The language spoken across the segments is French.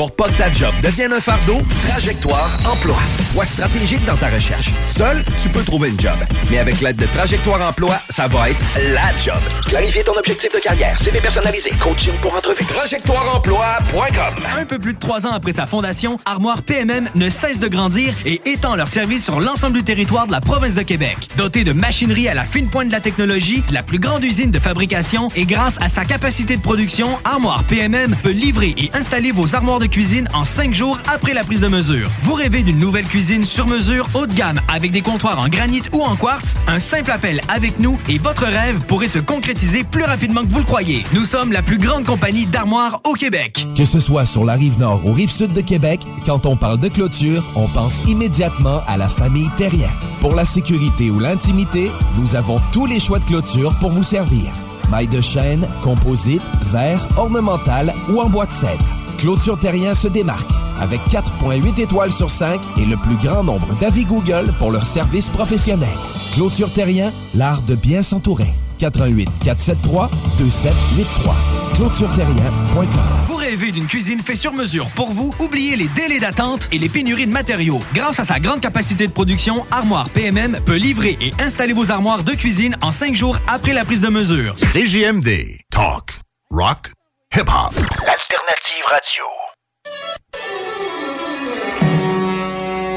Pour pas que ta job devienne un fardeau, Trajectoire Emploi. Sois stratégique dans ta recherche. Seul, tu peux trouver une job. Mais avec l'aide de Trajectoire Emploi, ça va être la job. Clarifier ton objectif de carrière, CV personnalisé, coaching pour entrevue. TrajectoireEmploi.com Un peu plus de trois ans après sa fondation, Armoire PMM ne cesse de grandir et étend leur service sur l'ensemble du territoire de la province de Québec. Dotée de machinerie à la fine pointe de la technologie, la plus grande usine de fabrication et grâce à sa capacité de production, Armoire PMM peut livrer et installer vos armoires de cuisine en cinq jours après la prise de mesure. Vous rêvez d'une nouvelle cuisine sur mesure haut de gamme avec des comptoirs en granit ou en quartz? Un simple appel avec nous et votre rêve pourrait se concrétiser plus rapidement que vous le croyez. Nous sommes la plus grande compagnie d'armoires au Québec. Que ce soit sur la rive nord ou rive sud de Québec, quand on parle de clôture, on pense immédiatement à la famille Terrien. Pour la sécurité ou l'intimité, nous avons tous les choix de clôture pour vous servir. Maille de chêne, composite, verre, ornemental ou en bois de cèdre. Clôture Terrien se démarque avec 4.8 étoiles sur 5 et le plus grand nombre d'avis Google pour leur service professionnel. Clôture Terrien, l'art de bien s'entourer. 88 473 2783. ClôtureTerrien.com. Vous rêvez d'une cuisine faite sur mesure pour vous? Oubliez les délais d'attente et les pénuries de matériaux. Grâce à sa grande capacité de production, Armoire PMM peut livrer et installer vos armoires de cuisine en cinq jours après la prise de mesure. CJMD. Talk. Rock. Hip-hop. Alternative radio.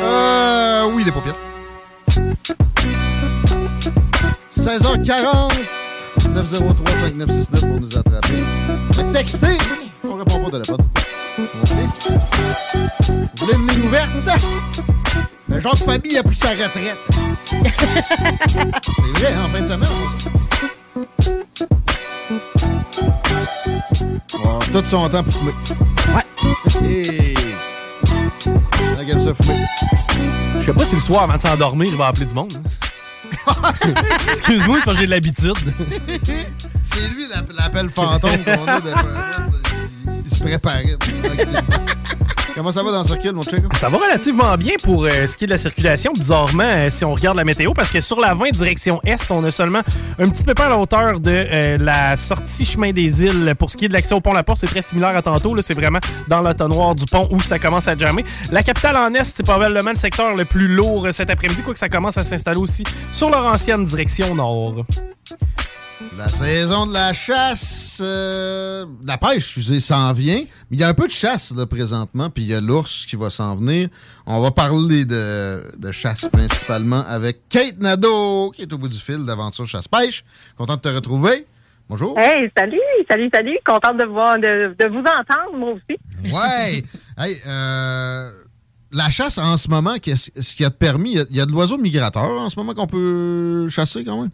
Euh, oui, les paupières. 16h40, 903-5969 pour nous attraper. Mais textez, on répond pas au téléphone. OK. Vous voulez une ligne ouverte? Genre de famille a pris sa retraite. C'est vrai, en fin de semaine, Bon, tout son temps pour fumer. Ouais. Hey. Aime ça fumer. Je sais pas si le soir, avant de s'endormir, il va appeler du monde. Excuse-moi, j'ai de l'habitude. C'est lui l'app- l'appel fantôme qu'on a de Il se préparait. Comment ça va dans le circuit, mon check? Ça va relativement bien pour euh, ce qui est de la circulation, bizarrement, euh, si on regarde la météo, parce que sur la 20 direction Est, on a seulement un petit peu à la hauteur de euh, la sortie chemin des îles. Pour ce qui est de l'accès au pont La Porte, c'est très similaire à tantôt. C'est vraiment dans l'entonnoir du pont où ça commence à jammer. La capitale en Est, c'est probablement le secteur le plus lourd cet après-midi, quoique ça commence à s'installer aussi sur leur ancienne direction nord. La saison de la chasse, euh, de la pêche, excusez, s'en vient. Mais il y a un peu de chasse, là, présentement, puis il y a l'ours qui va s'en venir. On va parler de, de chasse principalement avec Kate Nadeau, qui est au bout du fil d'Aventure Chasse-Pêche. Content de te retrouver. Bonjour. Hey, salut, salut, salut. Contente de, voir, de, de vous entendre, moi aussi. Ouais! hey, euh, la chasse en ce moment, qu'est-ce ce qui a permis? Il y a- il y, a de l'oiseau migrateur en ce moment qu'on peut chasser quand même?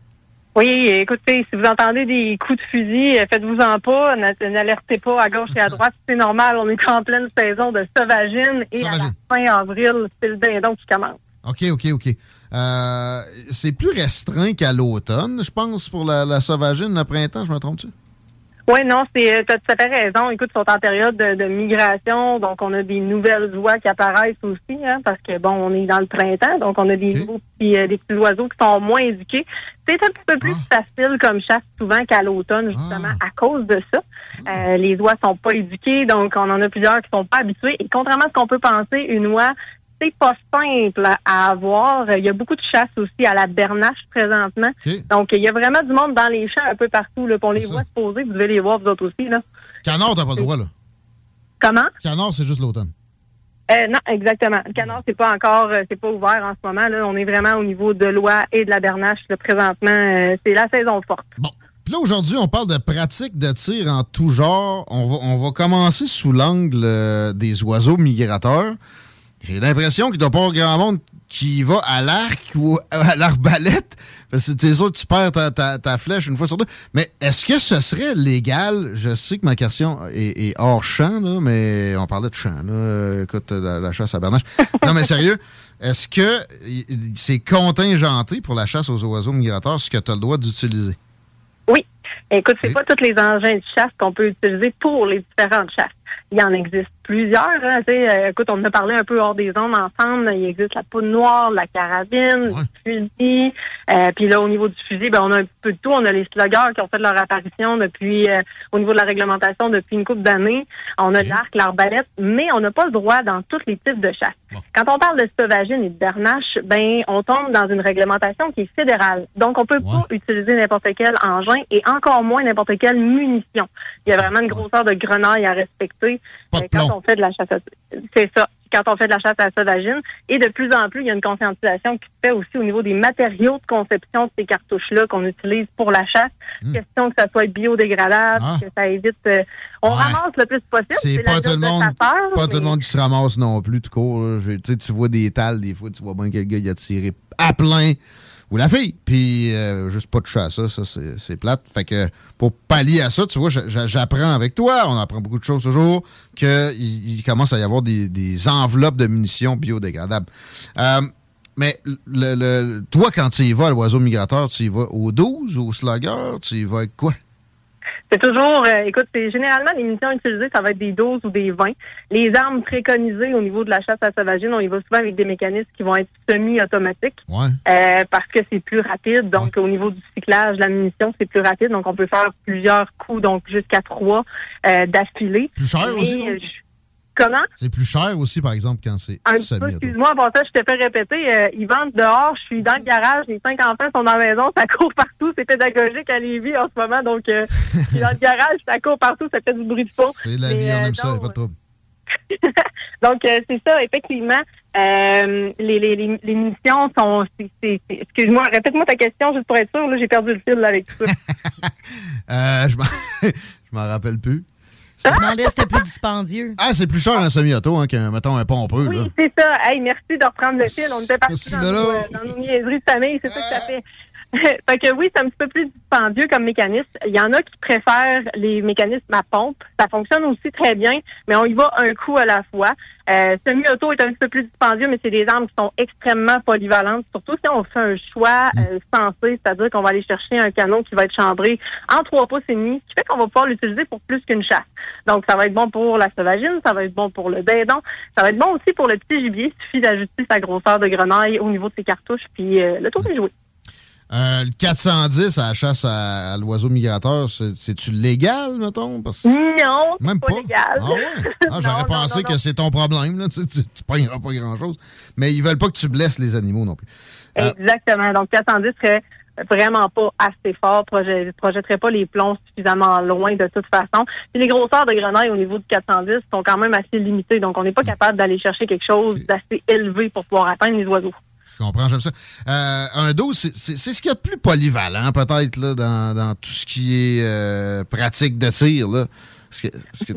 Oui, écoutez, si vous entendez des coups de fusil, euh, faites-vous-en pas, n'a- n'alertez pas à gauche et à droite, c'est normal, on est en pleine saison de sauvagine et à la fin avril, c'est le dindon qui commence. OK, OK, OK. Euh, c'est plus restreint qu'à l'automne, je pense, pour la, la sauvagine, le printemps, je me trompe-tu? Oui, non, c'est tu as tout à fait raison. Écoute, ils sont en période de, de migration, donc on a des nouvelles oies qui apparaissent aussi, hein, parce que bon, on est dans le printemps, donc on a des nouveaux petits, euh, des petits oiseaux qui sont moins éduqués. C'est un petit peu plus facile comme chasse souvent qu'à l'automne, justement, à cause de ça. Euh, les oies sont pas éduquées, donc on en a plusieurs qui sont pas habitués. Et contrairement à ce qu'on peut penser, une oie c'est pas simple à avoir. Il y a beaucoup de chasse aussi à la bernache présentement. Donc, il y a vraiment du monde dans les champs un peu partout. Là, on les voit se poser. Vous devez les voir, vous autres aussi. Là. Canard, t'as pas le droit, là. Comment? Canard, c'est juste l'automne. Euh, non, exactement. Le canard, c'est pas encore, euh, c'est pas ouvert en ce moment. Là, on est vraiment au niveau de l'oie et de la bernache. Là, présentement, euh, c'est la saison forte. Puis là, aujourd'hui, on parle de pratiques de tir en tout genre. On va, on va commencer sous l'angle euh, des oiseaux migrateurs. J'ai l'impression qu'il doit pas y avoir grand monde qui va à l'arc ou à l'arbalète. Parce que c'est sûr que tu perds ta, ta- ta flèche une fois sur deux. Mais est-ce que ce serait légal? Je sais que ma question est, est hors champ, là, mais on parlait de champ. Là. Écoute, la, la chasse à bernache. non, mais sérieux, est-ce que c'est contingenté pour la chasse aux oiseaux migrateurs ce que tu as le droit d'utiliser? Oui. Écoute, c'est pas tous les engins de chasse qu'on peut utiliser pour les différentes chasses. Il en existe plusieurs. Hein, tu sais, euh, écoute, on en a parlé un peu hors des ondes ensemble. Il existe la poudre noire, la carabine, le fusil. Euh, puis là, au niveau du fusil, ben, on a un peu de tout. On a les sluggers qui ont fait leur apparition depuis euh, au niveau de la réglementation depuis une couple d'années. On a l'arc, l'arbalète, mais on n'a pas le droit dans tous les types de chasse. Quand on parle de sauvagine et de bernache, ben on tombe dans une réglementation qui est fédérale. Donc on peut pas utiliser n'importe quel engin et encore moins n'importe quelle munition. Il y a vraiment une grosseur de grenaille à respecter euh, quand on fait de la chasse. à- C'est ça. Quand on fait de la chasse à la sauvagine. Et de plus en plus, il y a une conscientisation qui se fait aussi au niveau des matériaux de conception de ces cartouches-là qu'on utilise pour la chasse. Question que ça soit biodégradable, Ah. que ça évite. euh, on ramasse le plus possible. C'est la pas tout le de monde, pas mais- tout le monde qui se ramasse non plus, tout court. Je- tu vois des tales, des fois, tu vois bien quel gars il a tiré à plein. Ou la fille. Puis, euh, juste pas de chat à ça, ça, c'est plate. Fait que, pour pallier à ça, tu vois, j'a- j'a- j'apprends avec toi, on apprend beaucoup de choses toujours, qu'il il commence à y avoir des, enveloppes de munitions biodégradables. Euh, mais le, le- toi, quand tu y vas l'oiseau migrateur, tu y vas au 12, au slugger, tu y vas avec quoi? C'est toujours, euh, écoute, c'est généralement les munitions utilisées, ça va être des 12 ou des 20. Les armes préconisées au niveau de la chasse à sauvagine, on y va souvent avec des mécanismes qui vont être semi-automatiques. Euh, parce que c'est plus rapide. Donc, au niveau du cyclage, la munition, c'est plus rapide. Donc, on peut faire plusieurs coups, donc jusqu'à trois euh, d'affilée. Plus cher aussi, euh, Comment? C'est plus cher aussi, par exemple, quand c'est excuse-moi, avant ça, je te fais répéter. euh, ils vendent dehors, je suis dans le garage, les cinq enfants sont dans la maison, ça court partout. C'est pédagogique à Lévis en ce moment, donc euh, je suis dans le garage, ça court partout, ça fait du bruit de fond. C'est la Mais, vie, on euh, aime ça, donc, pas de trouble. donc, euh, c'est ça, effectivement. Euh, les, les, les, les munitions sont... Excuse-moi, répète-moi ta question, juste pour être sûr. Là, j'ai perdu le fil là, avec ça. Euh, je m'en rappelle plus. Je me demandais si c'était plus dispendieux. Ah, c'est plus cher un semi-auto hein, qu'un, mettons, un pompeux. là. Oui, c'est ça. Hey, merci de reprendre le fil. On était partis dans, nos, euh, dans nos niaiseries de famille. C'est ça que ça fait. fait que oui, c'est un petit peu plus dispendieux comme mécanisme. Il y en a qui préfèrent les mécanismes à pompe. Ça fonctionne aussi très bien, mais on y va un coup à la fois. Euh, Semi-auto est un petit peu plus dispendieux, mais c'est des armes qui sont extrêmement polyvalentes, surtout si on fait un choix euh, sensé, c'est-à-dire qu'on va aller chercher un canon qui va être chambré en trois pouces et demi, ce qui fait qu'on va pouvoir l'utiliser pour plus qu'une chasse. Donc, ça va être bon pour la sauvagine, ça va être bon pour le dindon, ça va être bon aussi pour le petit gibier. Il suffit d'ajuster sa grosseur de grenaille au niveau de ses cartouches, puis euh, le tour est joué. Euh, le 410 à la chasse à, à l'oiseau migrateur, c'est- c'est-tu légal, mettons? Parce... Non, Même pas, pas. légal. Ah ouais? Ah, J'aurais Non, non, pensé non, que c'est ton problème. Là. Tu, tu, tu pogneras pas grand-chose. Mais ils veulent pas que tu blesses les animaux non plus. Euh, Exactement. Donc, 410 serait vraiment pas assez fort, projet, projetterait pas les plombs suffisamment loin de toute façon. Puis les grosseurs de grenaille au niveau du 410 sont quand même assez limitées, donc on n'est pas capable d'aller chercher quelque chose d'assez élevé pour pouvoir atteindre les oiseaux. Je comprends, j'aime ça. Euh, un dos, c'est ce qu'il y a de plus polyvalent, peut-être, dans, dans tout ce qui est euh, pratique de tir. Là. Que- que-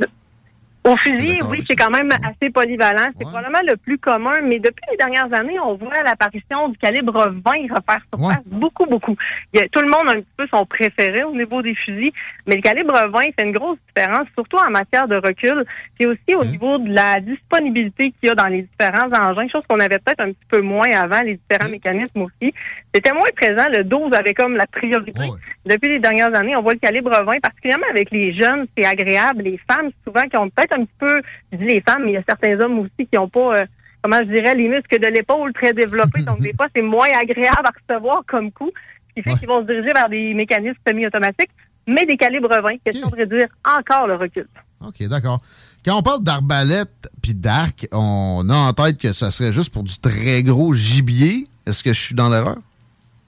Au fusil, oui, c'est quand même assez polyvalent. C'est probablement le plus commun, mais depuis les dernières années, on voit l'apparition du calibre 20 refaire surface beaucoup, beaucoup. Il y a, tout le monde a un petit peu son préféré au niveau des fusils, mais le calibre 20 fait une grosse différence, surtout en matière de recul, puis aussi au niveau de la disponibilité qu'il y a dans les différents engins, chose qu'on avait peut-être un petit peu moins avant, les différents mécanismes aussi. C'était moins présent, le 12 avait comme la priorité. Depuis les dernières années, on voit le calibre 20, particulièrement avec les jeunes, c'est agréable. Les femmes, souvent, qui ont peut-être un petit peu, je dis les femmes, mais il y a certains hommes aussi qui n'ont pas, euh, comment je dirais, les muscles de l'épaule très développés. Donc, des fois, c'est moins agréable à recevoir comme coup, ce qui fait qu'ils vont se diriger vers des mécanismes semi-automatiques, mais des calibres 20, question de réduire encore le recul. OK, d'accord. Quand on parle d'arbalète puis d'arc, on a en tête que ça serait juste pour du très gros gibier. Est-ce que je suis dans l'erreur?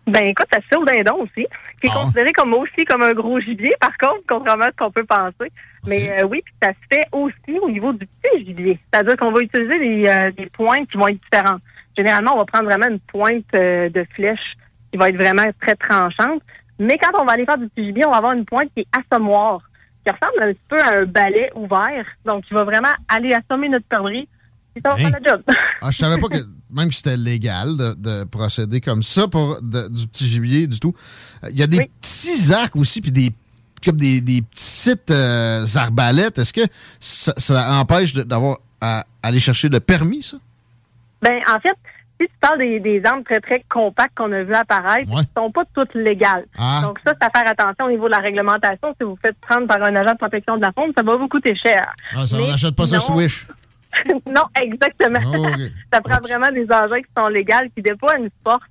Ben écoute, ça se fait au dindon aussi, qui est Ah. considéré comme aussi comme un gros gibier, par contre, contrairement à ce qu'on peut penser. Mais euh, oui, puis ça se fait aussi au niveau du petit gibier. C'est-à-dire qu'on va utiliser des, euh, des pointes qui vont être différentes. Généralement, on va prendre vraiment une pointe euh, de flèche qui va être vraiment très tranchante. Mais quand on va aller faire du petit gibier, on va avoir une pointe qui est assommoire, qui ressemble un petit peu à un balai ouvert. Donc, qui va vraiment aller assommer notre perdrix. Ça va faire le job. Ah, je savais pas que même si c'était légal de, de procéder comme ça pour de- du petit gibier du tout. Euh, Il y a des petits arcs aussi, puis des comme des, des petites euh, arbalètes. Est-ce que ça, ça empêche d'avoir à aller chercher le permis, ça? Ben, en fait, si tu parles des, des armes très, très compactes qu'on a vu apparaître, Ouais. elles sont pas toutes légales. Ah. Donc, ça, c'est à faire attention au niveau de la réglementation. Si vous faites prendre par un agent de protection de la faune, ça va vous coûter cher. Ah, ça, on Mais n'achète pas ça sinon- Swish. non, exactement. Oh, ok. ça prend vraiment des engins qui sont légaux, qui déploient une force,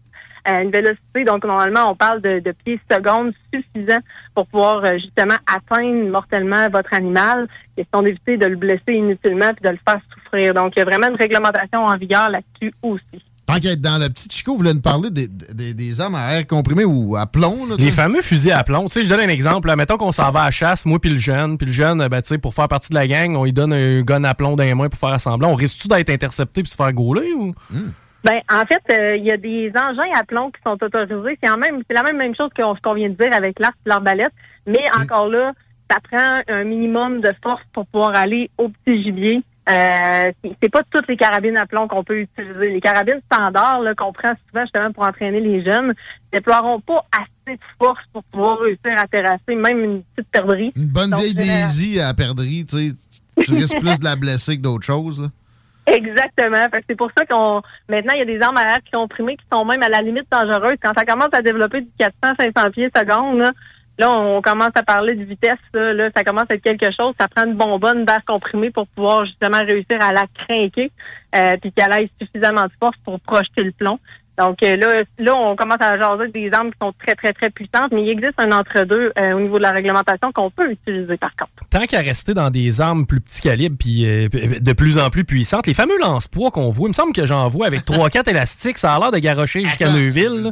euh, une vélocité. Donc, normalement, on parle de, de pieds secondes suffisants pour pouvoir euh, justement atteindre mortellement votre animal. Question d'éviter de le blesser inutilement puis de le faire souffrir. Donc, il y a vraiment une réglementation en vigueur là-dessus aussi. Tant qu'à être dans le petit Chico, vous voulez nous parler des, des, des armes à air comprimé ou à plomb? Là, Les fameux fusils à plomb. Tu sais, je donne un exemple. là. Mettons qu'on s'en va à la chasse, moi puis le jeune. Puis le jeune, ben, tu sais, pour faire partie de la gang, on lui donne un gun à plomb dans les mains pour faire assembler. On risque-tu d'être intercepté puis se faire gauler ou? Ben, en fait, euh, il y a des engins à plomb qui sont autorisés. C'est en même, c'est la même, même chose que ce qu'on vient de dire avec l'arc et l'arbalète. Mais encore là, ça prend un minimum de force pour pouvoir aller au petit gibier. Euh, c'est- pas toutes les carabines à plomb qu'on peut utiliser. Les carabines standards qu'on prend souvent justement pour entraîner les jeunes déploieront pas assez de force pour pouvoir réussir à terrasser même une petite perdrix. Une bonne Donc, vieille Daisy à perdrix, tu sais. Tu risques plus de la blesser que d'autres choses. là. Exactement. Fait que c'est pour ça qu'on maintenant il y a des armes à air qui sont primées qui sont même à la limite dangereuses. Quand ça commence à développer du 400-500 pieds secondes, là, on commence à parler de vitesse. Là, ça commence à être quelque chose. Ça prend une bonbonne d'air comprimé pour pouvoir justement réussir à la craquer, euh, puis qu'elle ait suffisamment de force pour projeter le plomb. Donc euh, là, là, on commence à jaser des armes qui sont très, très, très puissantes, mais il existe un entre-deux euh, au niveau de la réglementation qu'on peut utiliser par contre. Tant qu'à rester dans des armes plus petits calibre puis euh, de plus en plus puissantes, les fameux lance-poids qu'on voit, il me semble que j'en vois avec 3-4 élastiques, ça a l'air de garrocher jusqu'à Neuville.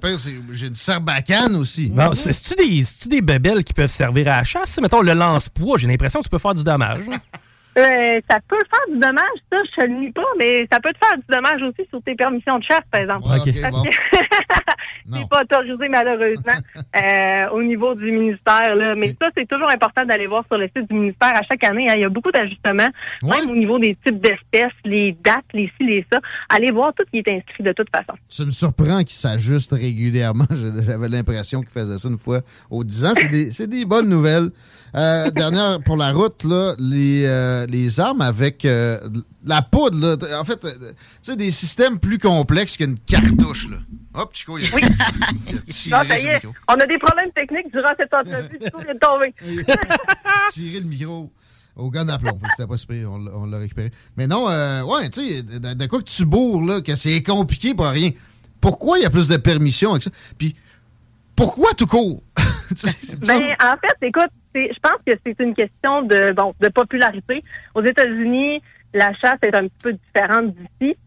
J'ai une sarbacane aussi. C'est- C'est-tu des, des bebelles qui peuvent servir à la chasse? Mettons, le lance-poids, j'ai l'impression que tu peux faire du dommage. Euh, ça peut faire du dommage, ça, je ne le nie pas, mais ça peut te faire du dommage aussi sur tes permissions de chasse, par exemple. Ouais, ok, Parce bon. que c'est pas autorisé, malheureusement, euh, au niveau du ministère. Là. Mais ça, c'est toujours important d'aller voir sur le site du ministère à chaque année. hein. Il y a beaucoup d'ajustements, même au niveau des types d'espèces, les dates, les ci, les ça. Allez voir tout ce qui est inscrit de toute façon. Ça me surprend qu'il s'ajuste régulièrement. J'avais l'impression qu'il faisait ça une fois aux 10 ans. C'est des, c'est des bonnes nouvelles. Euh, dernière pour la route, là, les, euh, les armes avec euh, la poudre, là, en fait, tu sais, des systèmes plus complexes qu'une cartouche. Là. Hop, Chico, il a, il a tiré Ah, ça y est, on a des problèmes techniques durant cette entrevue. Chico vient de tomber. Tiré le micro au gun à plomb. C'était pas super, on, l'a- on l'a récupéré. Mais non, euh, ouais, tu sais, de, de quoi que tu bourres, là, que c'est compliqué pour rien. Pourquoi il y a plus de permissions avec ça? Puis, pourquoi tout court? Ben, en fait, écoute, je pense que c'est une question de bon de popularité. Aux États-Unis, la chasse est un petit peu différente d'ici.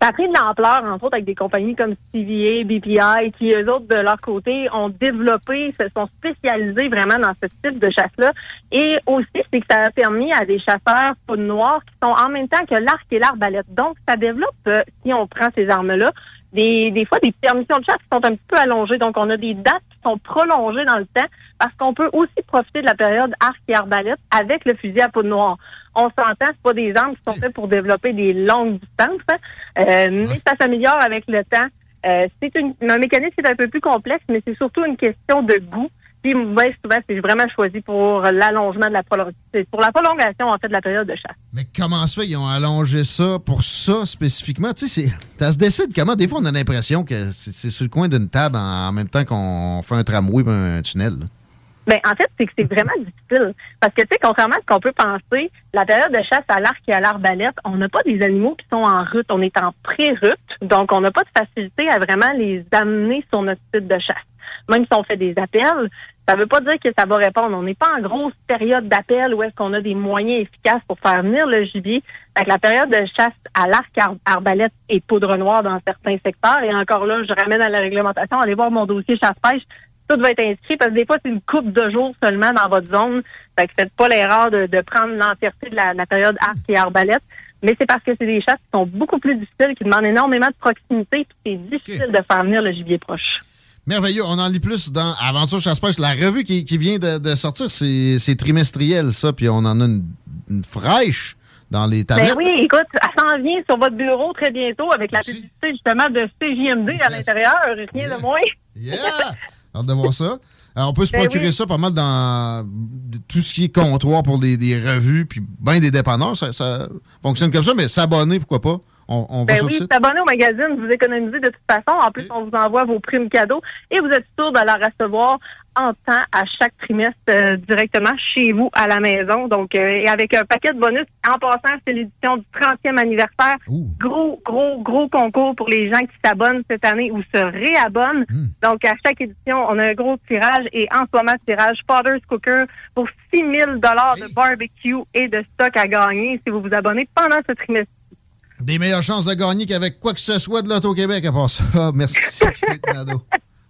Ça a pris de l'ampleur, entre autres, avec des compagnies comme CVA, BPI, qui, eux autres, de leur côté, ont développé, se sont spécialisés vraiment dans ce type de chasse-là. Et aussi, c'est que ça a permis à des chasseurs poudre noire qui sont en même temps que l'arc et l'arbalète. Donc, ça développe, euh, si on prend ces armes-là, des, des fois des permissions de chasse qui sont un petit peu allongées. Donc, on a des dates qui sont prolongées dans le temps parce qu'on peut aussi profiter de la période arc et arbalète avec le fusil à poudre noire. On s'entend, c'est pas des armes qui sont faites pour développer des longues distances, hein. Euh, mais ça s'améliore avec le temps. Euh, c'est une, un mécanisme qui est un peu plus complexe, mais c'est surtout une question de goût. Puis, souvent, c'est vraiment choisi pour l'allongement de la prolongation, pour la prolongation, en fait, de la période de chasse. Mais comment se fait? Qu'ils ont allongé ça pour ça spécifiquement? Tu sais, ça se décide comment? Des fois, on a l'impression que c'est c'est sur le coin d'une table en, en même temps qu'on fait un tramway et un tunnel. là. Ben, en fait, c'est que c'est vraiment difficile. Parce que, tu sais, contrairement à ce qu'on peut penser, la période de chasse à l'arc et à l'arbalète, on n'a pas des animaux qui sont en route. On est en pré-route. Donc, on n'a pas de facilité à vraiment les amener sur notre site de chasse. Même si on fait des appels, ça veut pas dire que ça va répondre. On n'est pas en grosse période d'appel où est-ce qu'on a des moyens efficaces pour faire venir le gibier. Fait que la période de chasse à l'arc, ar- arbalète et poudre noire dans certains secteurs. Et encore là, je ramène à la réglementation. Allez voir mon dossier chasse-pêche tout va être inscrit parce que des fois, c'est une coupe de jours seulement dans votre zone. Fait que faites pas l'erreur de, de prendre l'entièreté de la, la période arc et arbalète. Mais c'est parce que c'est des chasses qui sont beaucoup plus difficiles, qui demandent énormément de proximité, puis c'est difficile de faire venir le gibier proche. Merveilleux. On en lit plus dans Aventure Chasse-Pêche. La revue qui, qui vient de, de sortir, c'est trimestriel, ça. Puis on en a une, une fraîche dans les tablettes. Ben oui, écoute, elle s'en vient sur votre bureau très bientôt avec la publicité justement de CJMD à l'intérieur, rien de moins. Yeah! Hâte de voir ça. Alors, on peut se Ben procurer oui. ça pas mal dans tout ce qui est comptoir pour des, des revues, puis bien des dépanneurs. Ça, ça fonctionne comme ça, mais s'abonner, pourquoi pas? On, on va Ben sur oui, s'abonner au magazine, vous économisez de toute façon. En plus, on vous envoie vos primes cadeaux et vous êtes sûr de la recevoir en temps à chaque trimestre euh, directement chez vous à la maison. Donc, euh, et avec un paquet de bonus. En passant, c'est l'édition du 30e anniversaire. Gros, gros, gros concours pour les gens qui s'abonnent cette année ou se réabonnent. Donc, à chaque édition, on a un gros tirage et en ce moment, tirage Potter's Cooker pour 6 000 de barbecue et de stock à gagner si vous vous abonnez pendant ce trimestre. Des meilleures chances de gagner qu'avec quoi que ce soit de l'Auto-Québec à part ça. Ah, Merci, Kate Nadeau.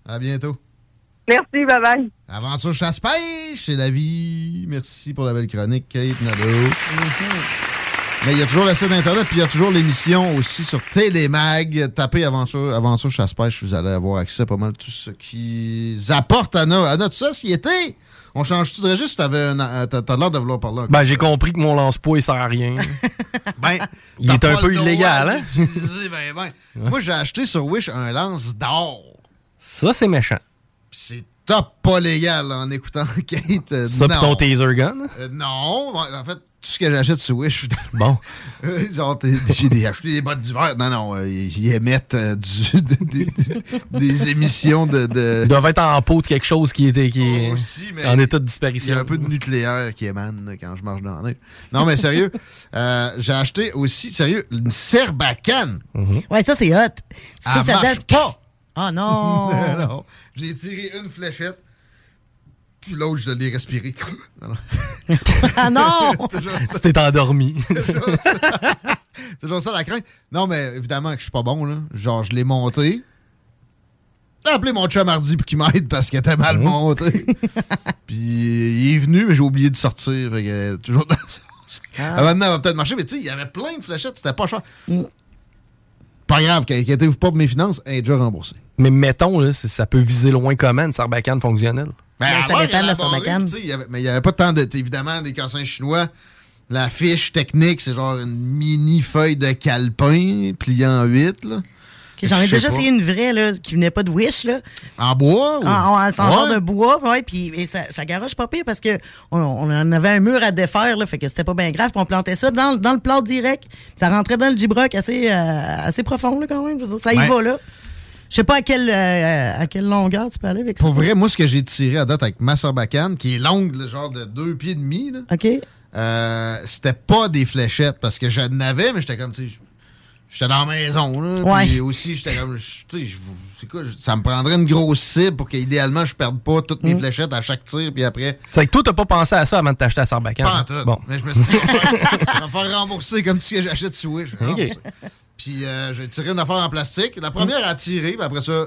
À bientôt. Merci, bye bye. Aventure chasse-pêche, c'est la vie. Merci pour la belle chronique, Kate Nadeau. Mais il y a toujours le site Internet, puis il y a toujours l'émission aussi sur Télémag. Tapez Aventure, Aventure chasse-pêche, vous allez avoir accès à pas mal tout ce qu'ils apportent à, no- à notre société. On change-tu? De registre? T'avais un- euh, T'as l'air de vouloir parler Ben, j'ai compris que mon lance-poids, il sert à rien. Ben, il est un peu illégal, hein? ben, ben. Moi, j'ai acheté sur Wish un lance d'or. Ça, c'est méchant. C'est top pas légal en écoutant Kate. euh, Ça, pis ton taser gun? Euh, non, en fait, ce que j'achète sur Wish. Bon. T'es- j'ai des- acheté des bottes d'hiver. Non, non, euh, ils émettent euh, du- des, émissions de. de- Ils doivent être en peau de quelque chose qui était qui est Aussi, mais en état de Il y disparition. a un peu de nucléaire qui émane là, quand je marche dans la neige. Non, mais sérieux, euh, j'ai acheté aussi, sérieux, une serbacane. Ouais, ça, c'est hot. Ça, Elle ça marche donne- pas. Oh non! non. J'ai tiré une fléchette, puis l'autre, je l'ai respiré. Non, non. ah non! T'es endormi. C'est toujours ça la crainte. Non, mais évidemment que je suis pas bon, là. Genre, je l'ai monté. J'ai appelé mon chum mardi pour qu'il m'aide parce qu'elle était mal montée. Puis il est venu, mais j'ai oublié de sortir. Fait que, toujours dans Ah. Maintenant, elle va peut-être marcher, mais tu sais, il y avait plein de fléchettes, c'était pas cher. Pas grave, inquiétez-vous pas pour mes finances, elle est déjà remboursée. Mais mettons, là, ça peut viser loin comment une sarbacane fonctionnelle? Ben, ça elle a l'air dépend de la Mais il n'y avait pas tant de. Évidemment, des cassins chinois. La fiche technique, c'est genre une mini feuille de calepin pliant en 8. Là. J'en ai déjà essayé une vraie là, qui venait pas de Wish. Là. En bois? ou- En, en- Ouais. de bois, ouais, puis et ça, ça garoche pas pire parce que on, on en avait un mur à défaire, là, fait que c'était pas bien grave, puis on plantait ça dans, dans le plat direct. Ça rentrait dans le gibroc assez, euh, assez profond là, quand même. Ça y Ouais. va là. Je sais pas à quelle, euh, à quelle longueur tu peux aller avec ça. Pour vrai, moi, ce que j'ai tiré à date avec ma sarbacane, qui est longue, le genre de deux pieds et demi, là, OK. euh, c'était pas des fléchettes parce que je n'avais, mais j'étais comme, tu j'étais dans la maison. Là, Ouais. Puis aussi, j'étais comme, tu sais, c'est quoi, ça me prendrait une grosse cible pour qu'idéalement, je perde pas toutes mes fléchettes à chaque tir, puis après. C'est que toi, t'as pas pensé à ça avant de t'acheter la sarbacane. Pas en tout. Bon. Mais je me suis dit, je vais me faire rembourser comme que j'achète Wish. Ok. Puis euh, j'ai tiré une affaire en plastique. La première a tiré, puis après ça,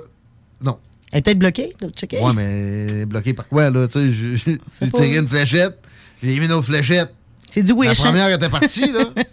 non. Elle est peut-être bloquée, de checker? Ouais, mais bloqué par quoi, là? Tu sais, j'ai- tiré une fléchette, j'ai mis une autre fléchette. C'est du La Wish. hein? première était partie, là.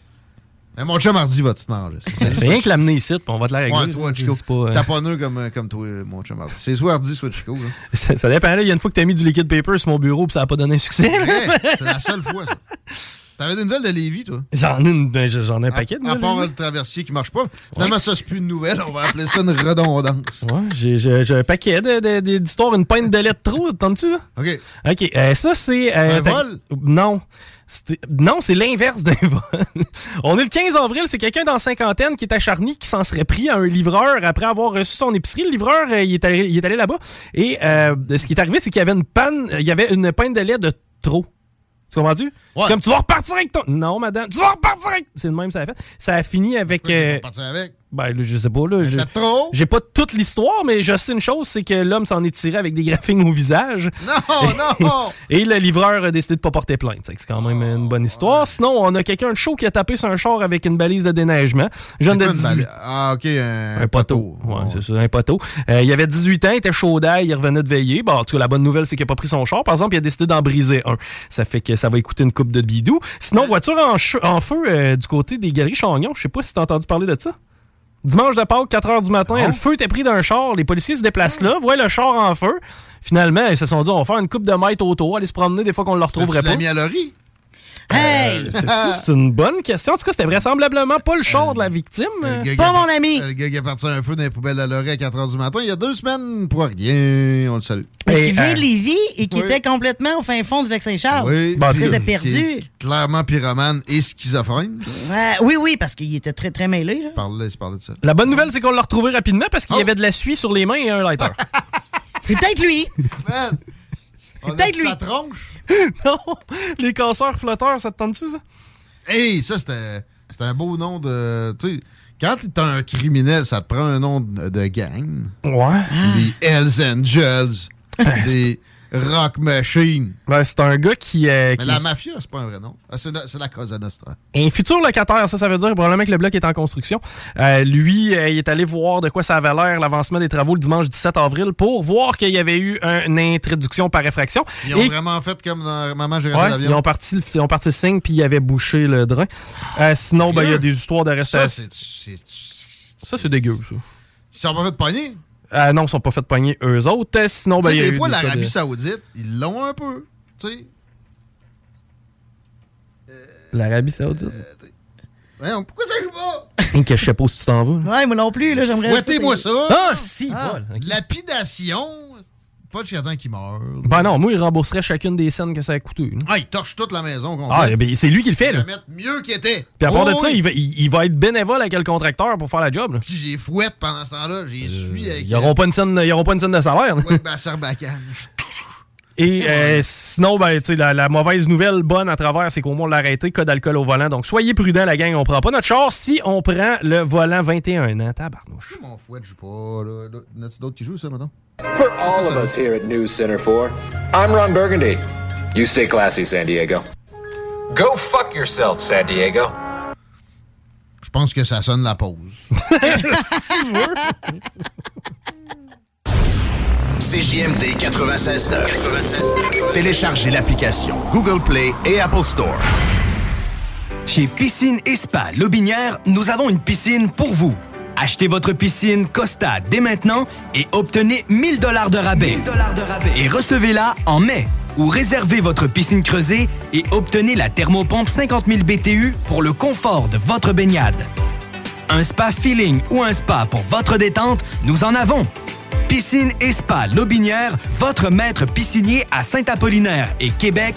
Mais mon chum mardi va tout m'arranger. Fais rien que l'amener ici, puis on va te la régler. Ouais, toi. Chico. C'est pas, euh, T'as pas nœud comme, comme toi, mon chum mardi. C'est soit Hardy, soit Chico, là. ça, ça dépend. là. Il y a une fois que t'as mis du liquid paper sur mon bureau, puis ça a pas donné un succès. C'est vrai, c'est la seule fois, ça. T'avais des nouvelles de Lévis, toi? J'en ai, une- ben, j'en ai un paquet de À, part le traversier qui marche pas. Finalement, ça, c'est plus une nouvelle. On va appeler ça une redondance. Ouais, j'ai, j'ai- j'ai un paquet d'histoires, une pinte de lait de trop, t'entends-tu? là? OK. OK, euh, ça, c'est... euh, Un vol? Non. C'était- Non, c'est l'inverse d'un vol. On est le 15 avril, c'est quelqu'un dans la cinquantaine qui est à Charny qui s'en serait pris à un livreur après avoir reçu son épicerie. Le livreur, euh, il est allé, il est allé là-bas et euh, ce qui est arrivé, c'est qu'il y avait une panne, il y avait une pinte de lait de trop. Tu comprends-tu? C'est comme tu vas repartir avec ton. Non, madame, tu vas repartir avec. C'est de même, ça a fait. Ça a fini avec. euh, Partir avec. Ben, je sais pas, là. j'ai- pas toute l'histoire, mais je sais une chose, c'est que l'homme s'en est tiré avec des graphings au visage. Non, non! Et le livreur a décidé de pas porter plainte. C'est quand même une bonne histoire. Sinon, on a quelqu'un de chaud qui a tapé sur un char avec une balise de déneigement. Jeune de C'est quoi une 18 balai- Ah, OK, un, un poteau. Ouais, c'est ça, un poteau. Euh, il avait 18 ans, il était chaud d'ail, il revenait de veiller. Bon, en tout cas, la bonne nouvelle, c'est qu'il n'a pas pris son char. Par exemple, il a décidé d'en briser un. Ça fait que ça va écouter une coupe de bidou. Sinon, voiture en feu euh, du côté des galeries Chagnon. Je sais pas si t'as entendu parler de ça. Dimanche de Pâques, 4 h du matin, le feu était pris d'un char. Les policiers se déplacent là, voient le char en feu. Finalement, ils se sont dit, on va faire une coupe de mètres autour, aller se promener des fois qu'on ne le retrouverait Tu l'as pas. mis à? Hey! Euh, c'est- une bonne question? En tout cas, c'était vraisemblablement pas le char de la victime. Gars qui Pas mon ami! Le gars qui a parti un feu dans les poubelles à Laurie à 4 h du matin, il y a deux semaines pour rien. On le salue. Et, qui vient euh, de Lévis et qui oui. était complètement au fin fond du lac Saint-Charles. Oui. Parce que perdu. est Clairement pyromane et schizophrène. Oui, oui, parce qu'il était très, très mêlé. Là. Parlait de ça. La bonne nouvelle, c'est qu'on l'a retrouvé rapidement parce qu'il y Oh. avait de la suie sur les mains et un lighter. C'est peut-être lui. Peut-être lui. sa tronche? non, les casseurs flotteurs, ça te tente-tu, ça? Hey, ça, c'était c'était un beau nom de. Tu sais, quand t'es un criminel, ça te prend un nom de, de gang. Ouais. Des Hells Angels. des Rock Machine. Ben, c'est un gars qui. euh, Mais la mafia, c'est pas un vrai nom. Ah, c'est la- Cosa Nostra. Un futur locataire, ça, ça veut dire probablement que le bloc est en construction. Euh, lui, euh, il est allé voir de quoi ça avait l'air l'avancement des travaux le dimanche 17 avril pour voir qu'il y avait eu une introduction par effraction. Ils ont Et- vraiment fait comme dans Maman, j'ai Ouais, l'avion. ils ont parti, le- ils ont parti le signe puis ils avaient bouché le drain. Euh, sinon, ben, il y a des histoires d'arrestation. Ça, c'est dégueu, ça. Ils sont pas fait de pogner. Euh, non, ils sont pas fait pogner eux autres. Euh, Sinon, ben, y a des fois, l'Arabie de- Saoudite, ils l'ont un peu. Tu sais. L'Arabie Saoudite? Voyons, pourquoi ça joue pas? Que je sais pas où tu t'en vas. Ouais, moi non plus, là, j'aimerais. Fouettez-moi ça. Ah, si, Ah. Ok. Lapidation. Pas jusqu'à temps qu'il meure. Ben non, moi, il rembourserait chacune des scènes que ça a coûté. là. Ah, il torche toute la maison. Ah, ben, c'est lui qui le fait, Il là. va mettre mieux qu'il était. Puis à part de Oh, ça, oui. il va, il, il va être bénévole avec le contracteur pour faire la job. là. Puis j'ai fouette pendant ce temps-là. J'ai suis avec. Ils n'auront pas, une scène- ils auront pas une scène de salaire. là. Ben. Et euh, sinon, ben, tu sais, la, la mauvaise nouvelle bonne à travers, c'est qu'au moins on l'a arrêté, cas d'alcool au volant. Donc soyez prudents, la gang, on prend pas notre char si on prend le volant 21 ans. Tabarnouche. Mon fouette joue pas. Là? D'autres qui jouent, ça, maintenant? For all of us here at News Center 4, I'm Ron Burgundy. You stay classy, San Diego. Go fuck yourself, San Diego. Je pense que ça sonne la pause. CJMD 96.9. Téléchargez l'application Google Play et Apple Store. Chez Piscine et Spa Lobinière, nous avons une piscine pour vous. Achetez votre piscine Costa dès maintenant et obtenez 1000 dollars de rabais. Et recevez-la en mai. Ou réservez votre piscine creusée et obtenez la thermopompe 50 000 BTU pour le confort de votre baignade. Un spa feeling ou un spa pour votre détente, nous en avons. Piscine et Spa Lobinière, votre maître piscinier à Saint-Apollinaire et Québec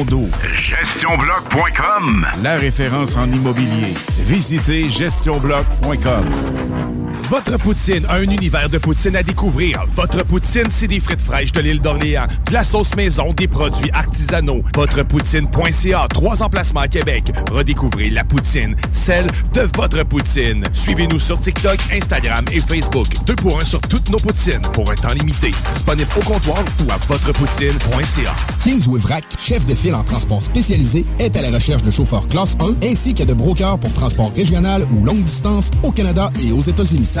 condos. GestionBloc.com La référence en immobilier. Visitez GestionBloc.com Votre poutine, un univers de poutine à découvrir. Votre poutine, c'est des frites fraîches de l'île d'Orléans, de la sauce maison, des produits artisanaux. Votrepoutine.ca, trois emplacements à Québec. Redécouvrez la poutine, celle de votre poutine. Suivez-nous sur TikTok, Instagram et Facebook. Deux pour un sur toutes nos poutines, pour un temps limité. Disponible au comptoir ou à votrepoutine.ca. Kings with Vrac, chef de file en transport spécialisé, est à la recherche de chauffeurs classe 1 ainsi que de brokers pour transport régional ou longue distance au Canada et aux États-Unis.